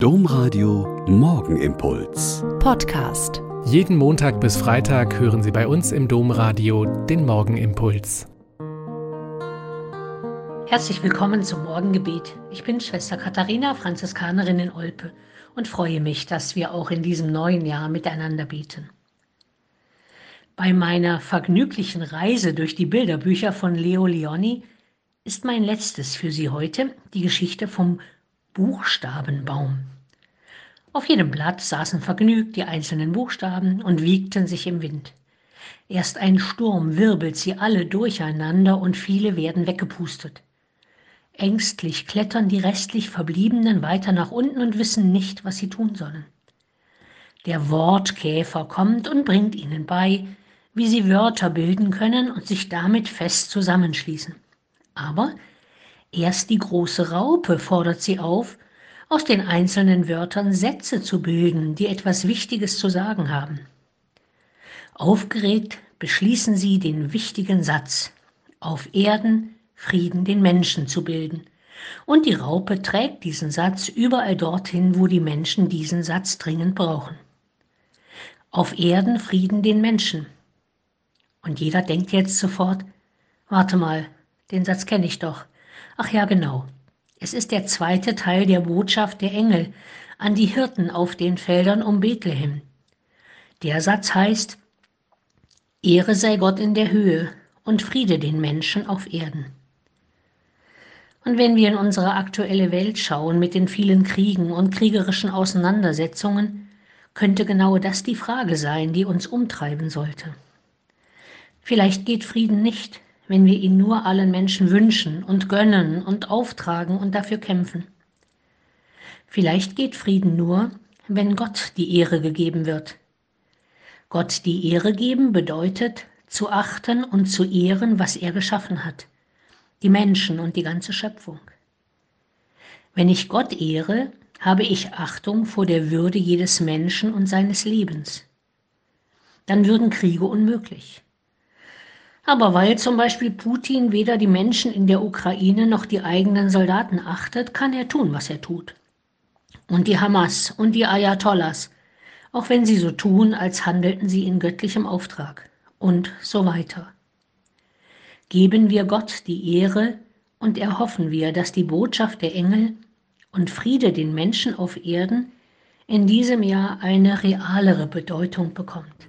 Domradio Morgenimpuls. Podcast. Jeden Montag bis Freitag hören Sie bei uns im Domradio den Morgenimpuls. Herzlich willkommen zum Morgengebet. Ich bin Schwester Katharina, Franziskanerin in Olpe und freue mich, dass wir auch in diesem neuen Jahr miteinander beten. Bei meiner vergnüglichen Reise durch die Bilderbücher von Leo Leoni ist mein letztes für Sie heute die Geschichte vom Buchstabenbaum. Auf jedem Blatt saßen vergnügt die einzelnen Buchstaben und wiegten sich im Wind. Erst ein Sturm wirbelt sie alle durcheinander und viele werden weggepustet. Ängstlich klettern die restlich Verbliebenen weiter nach unten und wissen nicht, was sie tun sollen. Der Wortkäfer kommt und bringt ihnen bei, wie sie Wörter bilden können und sich damit fest zusammenschließen. Aber Erst die große Raupe fordert sie auf, aus den einzelnen Wörtern Sätze zu bilden, die etwas Wichtiges zu sagen haben. Aufgeregt beschließen sie den wichtigen Satz, auf Erden Frieden den Menschen zu bilden. Und die Raupe trägt diesen Satz überall dorthin, wo die Menschen diesen Satz dringend brauchen. Auf Erden Frieden den Menschen. Und jeder denkt jetzt sofort, warte mal, den Satz kenne ich doch. Ach ja, genau. Es ist der zweite Teil der Botschaft der Engel an die Hirten auf den Feldern um Bethlehem. Der Satz heißt, Ehre sei Gott in der Höhe und Friede den Menschen auf Erden. Und wenn wir in unsere aktuelle Welt schauen mit den vielen Kriegen und kriegerischen Auseinandersetzungen, könnte genau das die Frage sein, die uns umtreiben sollte. Vielleicht geht Frieden nicht, wenn wir ihn nur allen Menschen wünschen und gönnen und auftragen und dafür kämpfen. Vielleicht geht Frieden nur, wenn Gott die Ehre gegeben wird. Gott die Ehre geben bedeutet, zu achten und zu ehren, was er geschaffen hat, die Menschen und die ganze Schöpfung. Wenn ich Gott ehre, habe ich Achtung vor der Würde jedes Menschen und seines Lebens. Dann würden Kriege unmöglich. Aber weil zum Beispiel Putin weder die Menschen in der Ukraine noch die eigenen Soldaten achtet, kann er tun, was er tut. Und die Hamas und die Ayatollahs, auch wenn sie so tun, als handelten sie in göttlichem Auftrag. Und so weiter. Geben wir Gott die Ehre und erhoffen wir, dass die Botschaft der Engel und Friede den Menschen auf Erden in diesem Jahr eine realere Bedeutung bekommt.